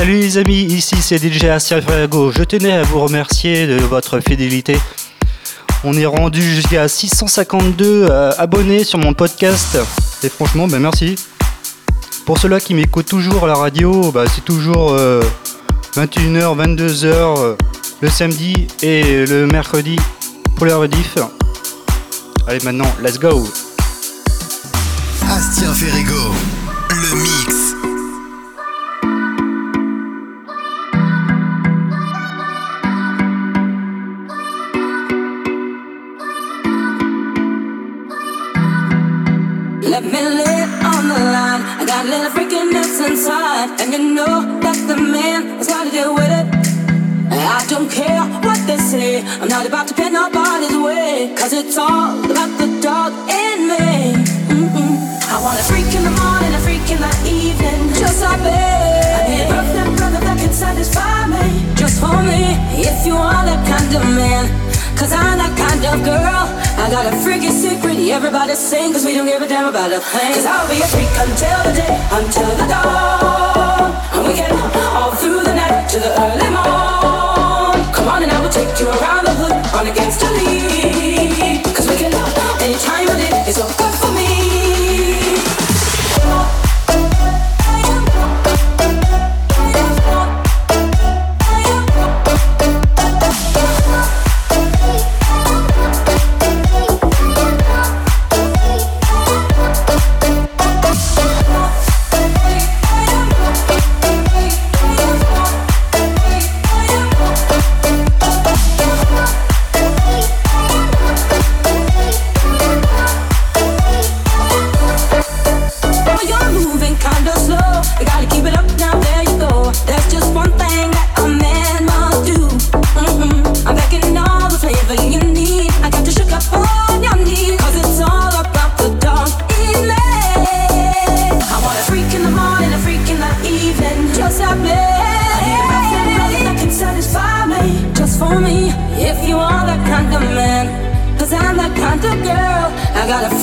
Salut les amis, ici c'est DJ Ferrago. Je tenais à vous remercier de votre fidélité. On est rendu jusqu'à 652 euh, abonnés sur mon podcast. Et franchement, ben merci. Pour ceux-là qui m'écoutent toujours à la radio, bah, c'est toujours 21h, 22h le samedi et le mercredi pour les rediff. Allez maintenant, let's go Astien Ferrigo, Let me lay on the line. I got a little freakiness inside, and you know that the man has got to deal with it. I don't care what they say. I'm not about to pin nobody's way, cause it's all about the dog in me. Mm-mm. I want a freak in the morning, a freak in the evening, just like me. I need a brother that can satisfy me, just for me. If you are that kind of man, cause I'm that kind of girl. I got a freaky secret, everybody sing, cause we don't give a damn about a thing. Cause I'll be a freak until the day, until the dawn. And we can all through the night to the early morn. Come on and I will take you around the hood on against the lead. Cause we can any time of day, it's so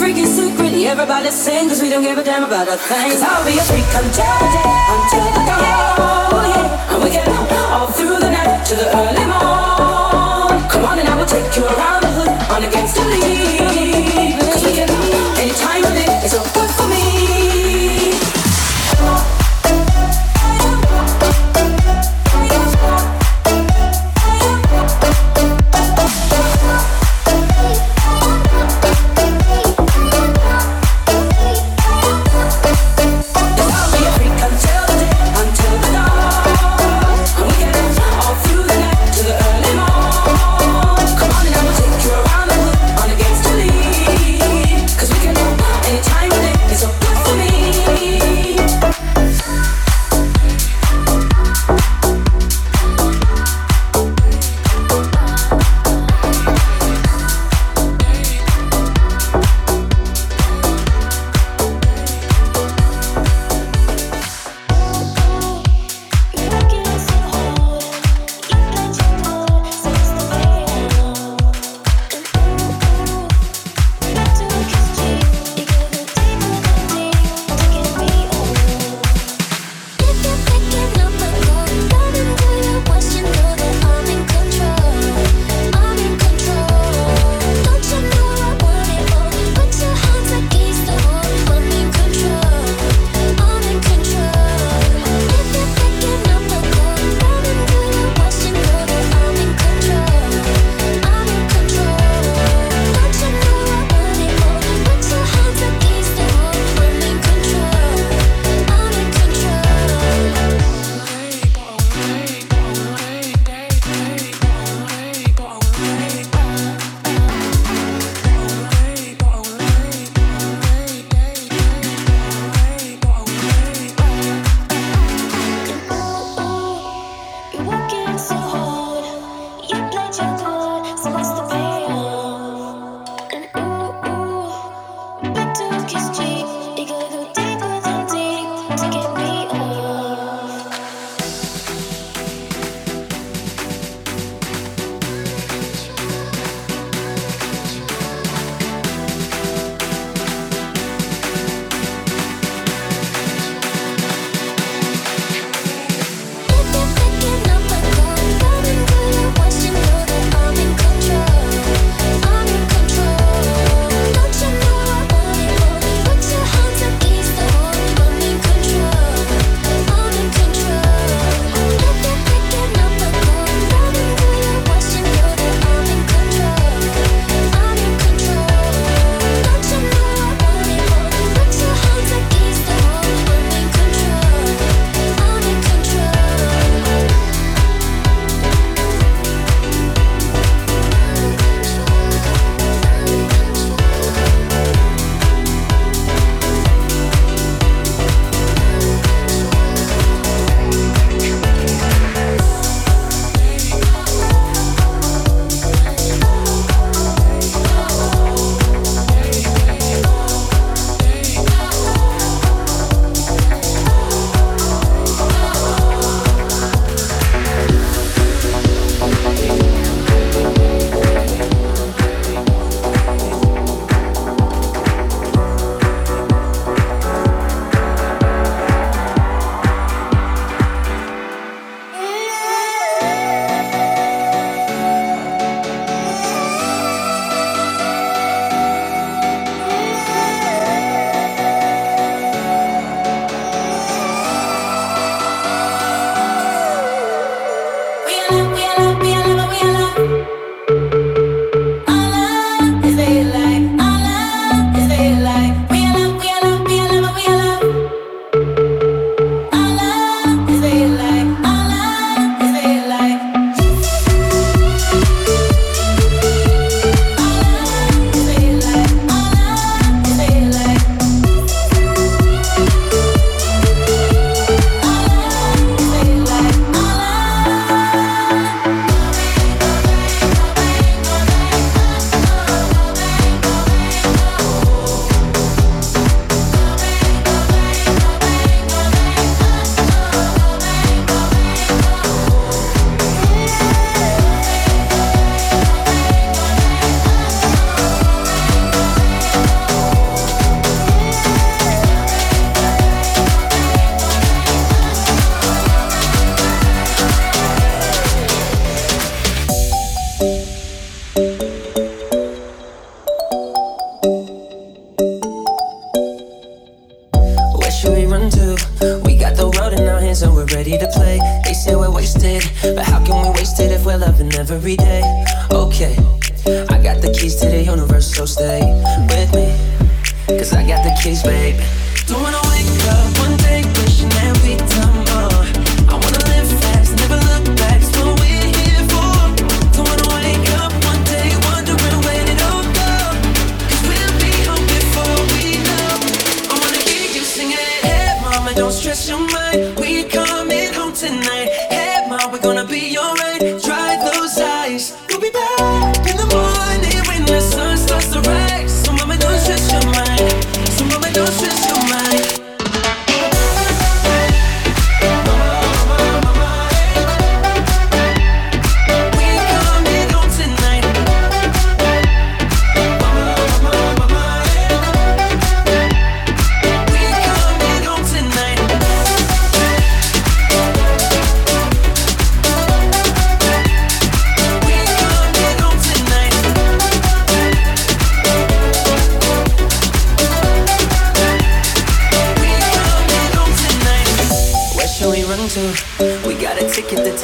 I freaky secret. Everybody sing, cause we don't give a damn about a thing. Cause I'll be a freak until until the dawn. Yeah. And we get all through the night to the early morn. Come on and I will take you around the hood on against the lead.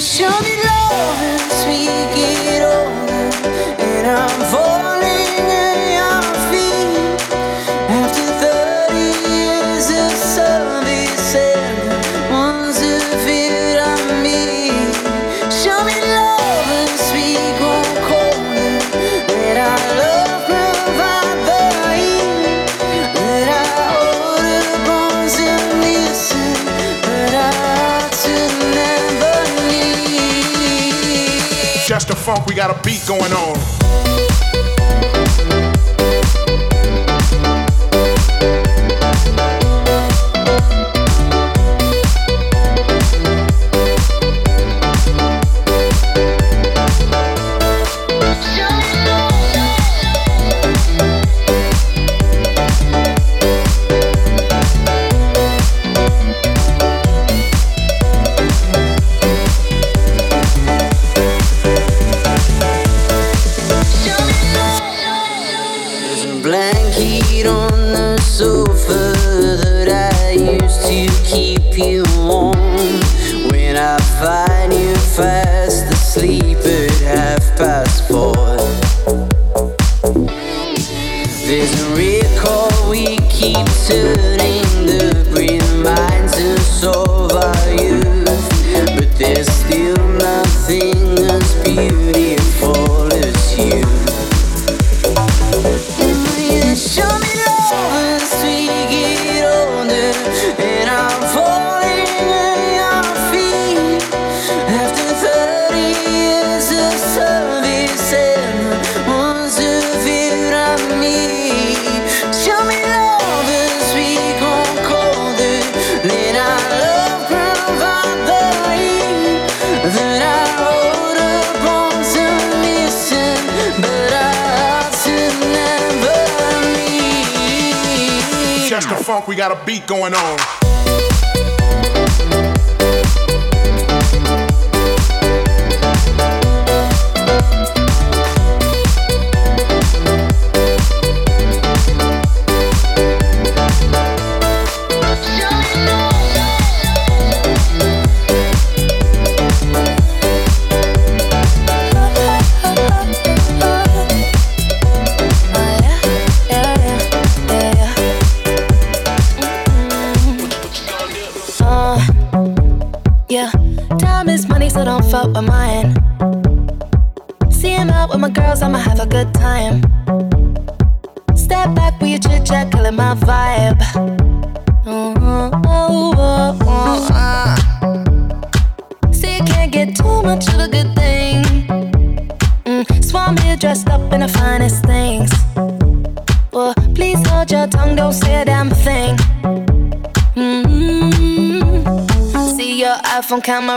show me love as we get older, and I'm for. we got a beat going on. Chester Funk, we got a beat going on. out of my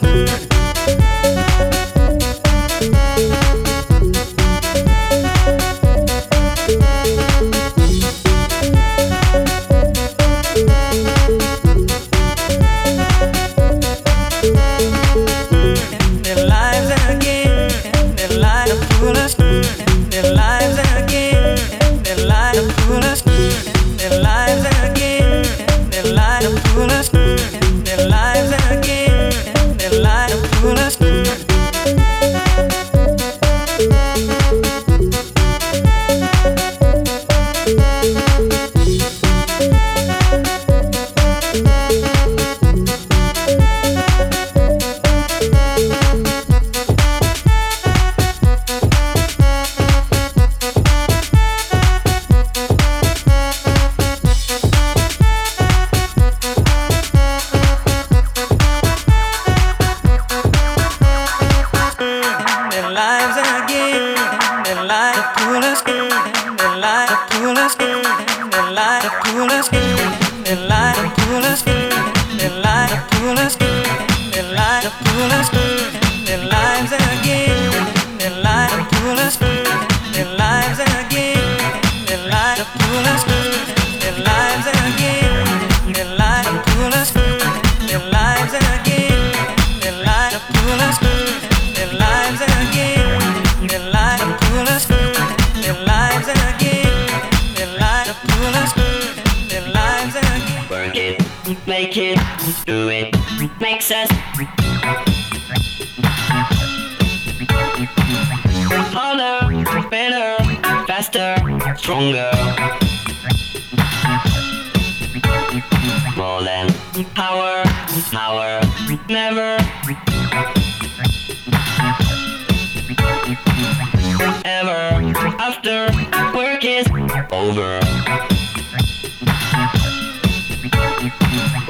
left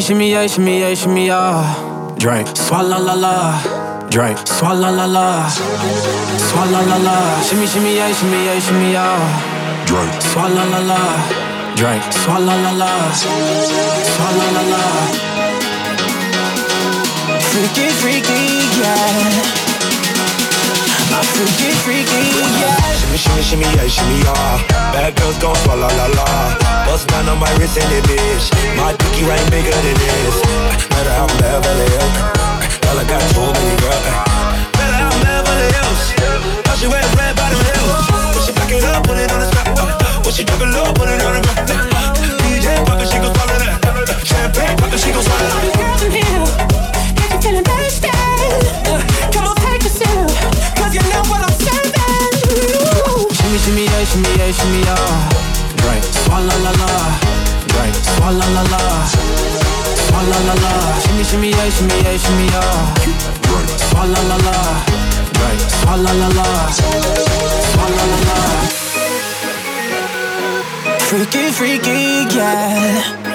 shimmy, shimmy, yeah, shimmy, yeah, shimmy, yeah. Drink. Swalla la la. Drink. Swalla la la. Swalla la la. Shimmy, shimmy, yeah, shimmy, yeah, shimmy, yeah. Drink. Swalla la la. Drink. Swalla la la. Swalla la la. Freaky, freaky, yeah. My freaky, freaky, yeah. Shimmy, shimmy, shimmy, yeah, shimmy, yeah. Bad girls gon' swalla la la. Bust down on my wrist in the bitch. My dicky right bigger than this. Better I'm Beverly Hills. Girl, I got so many girls. Better I'm Beverly Hills. How she wear red bottom heels? When she back it up, put it on the spot. When she drop it low, put it on the ground. DJ pop it, she gon' swallow that. Champagne pop it, she gon' swallow that. Got you here, got you feeling thirsty. Come on, take you know what I'm serving. Ooh. Shimmy, shimmy, yeah, shimmy, yeah, shimmy, yeah. Swalla la la, right? Swalla la la, swalla la la. Shimmy shimmy yeah, shimmy yeah, shimmy yeah. Right. Swalla la la, right? Swalla la la, swalla la la. Freaky, freaky, yeah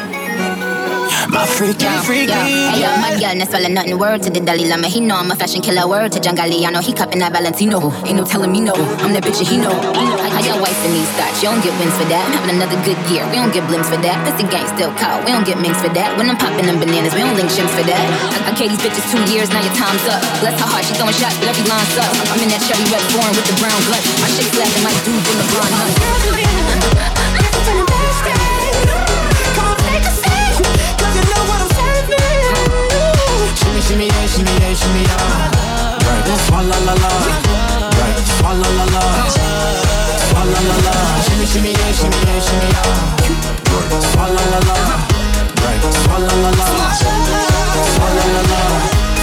freaky, yo, freaky. Yo, hey, my girl, not swallow nothing. Word to the Dalai Lama, he know I'm a fashion killer. Word to John Galliano, he cupping that Valentino. Ain't no telling me no, I'm that bitch and he know. I, got wife in these thoughts, you don't get wins for that. But another good year, we don't get blimps for that. Pussy gang still caught, we don't get minks for that. When I'm popping them bananas, we don't link shims for that. I, I gave these bitches two years, now your time's up. Bless her heart, she throwing shots, but every line's up. I'm in that Chevy red foreign with the brown blood. My shit's black and my dude's in the blonde. shimmy yeah, shimmy yeah, shimmy yeah. Right, swalla la la. Right, swalla la la. Swalla la la. Shimmy shimmy yeah, shimmy yeah, shimmy yeah. Right, swalla la la. Right, swalla la la. Swalla la la.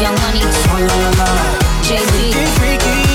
Young money. Swalla la la. Jay Z. Freaky.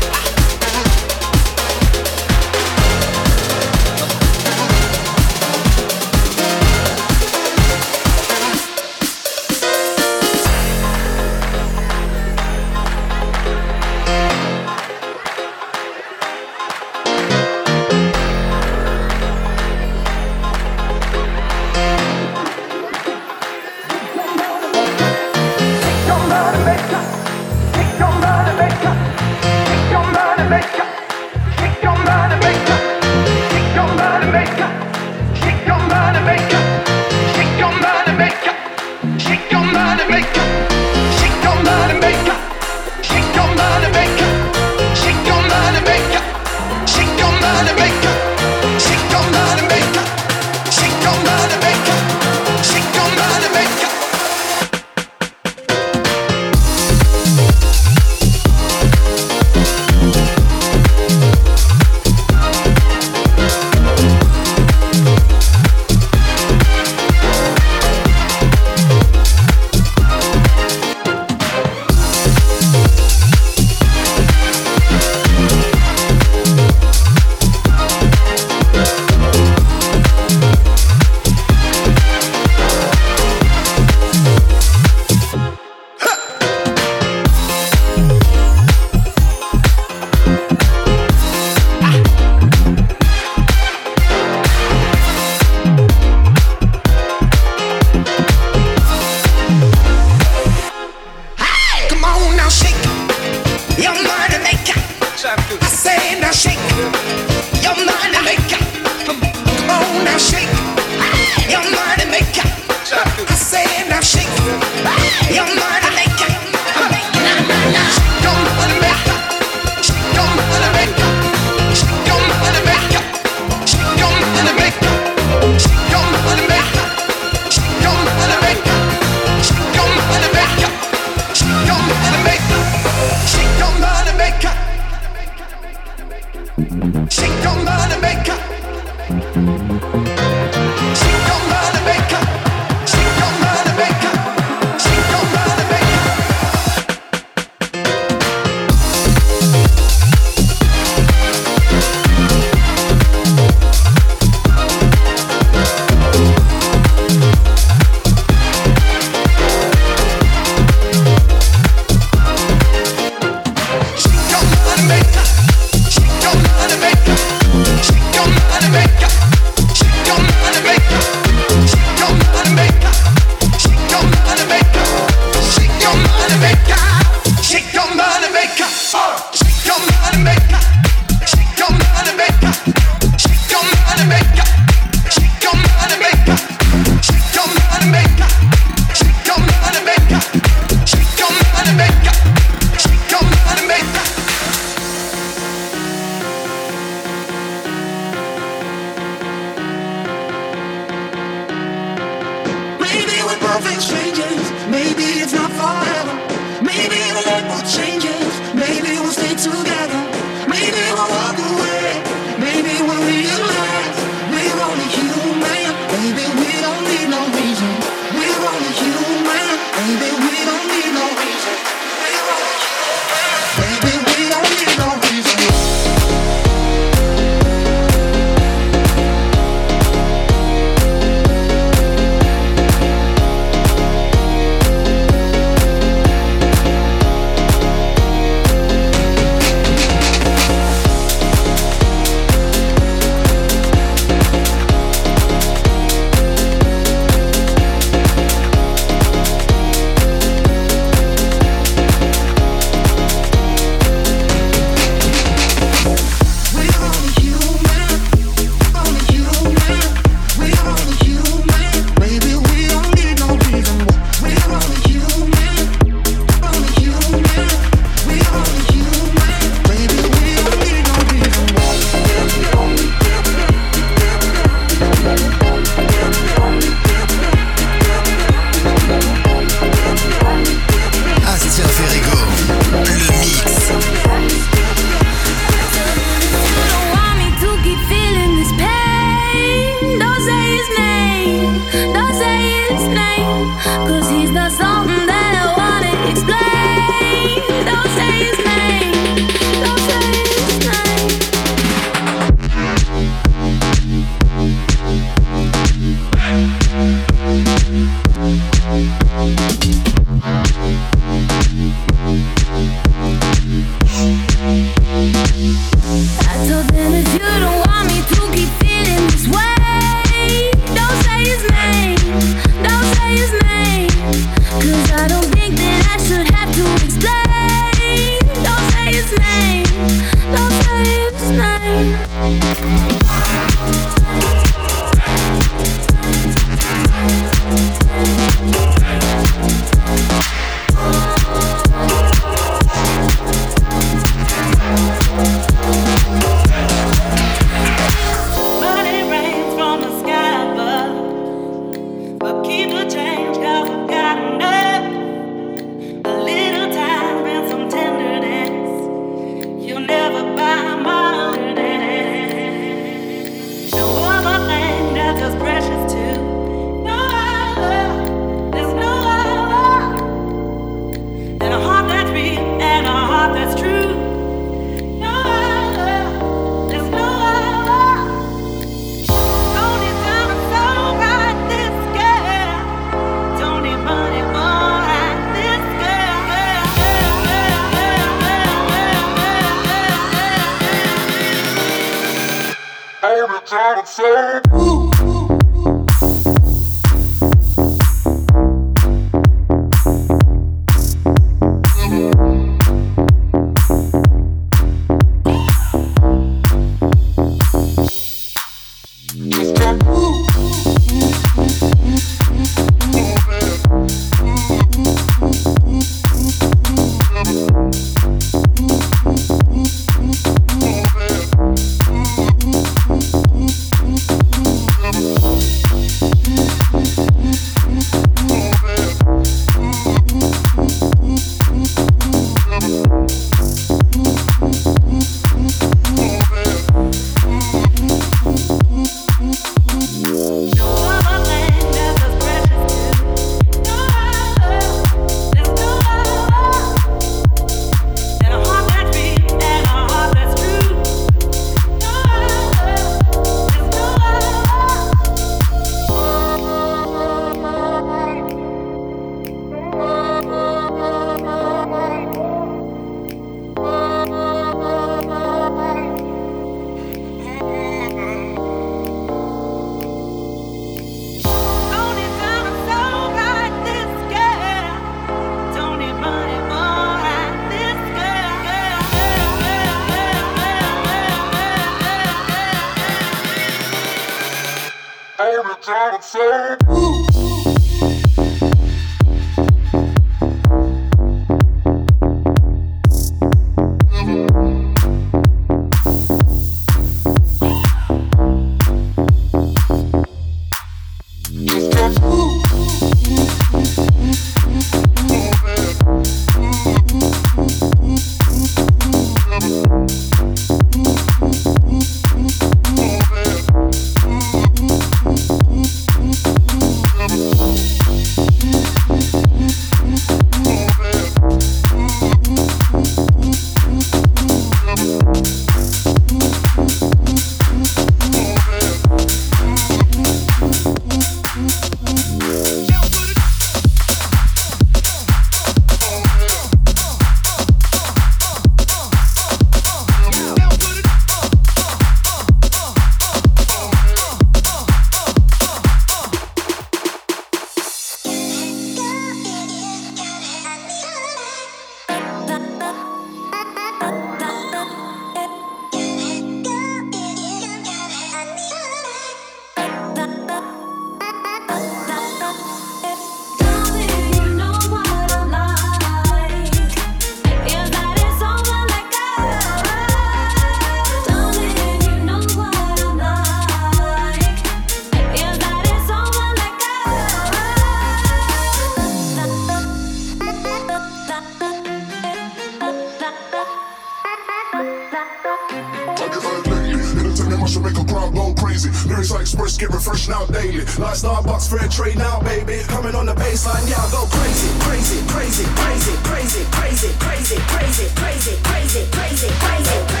drumming on the baseline. y'all go crazy, crazy, crazy, crazy, crazy, crazy, crazy, crazy, crazy, crazy, crazy, crazy, crazy.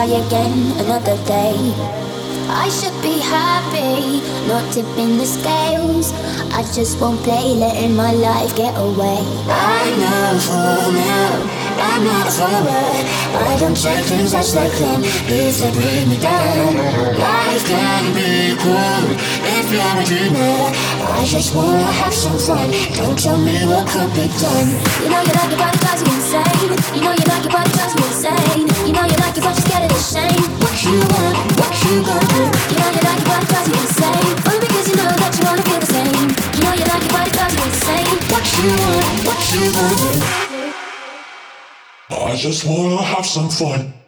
Try again another day. I should be happy, not tipping the scales. I just won't play, letting my life get away. I know for now. I'm not follower. I don't take things as they come if they bring me down. Life can be cool a dreamer. I just wanna have some fun. Don't tell me what could be done. You know you like it, but it drives you insane. You know you like it, but it drives you insane. You know you like it, but you're scared of the shame. What you want, what you gonna do? You know you like it, but it drives you insane. Only because you know that you wanna feel the same. You know you like it, but it drives you insane. What you want, what you gonna do? I just wanna have some fun.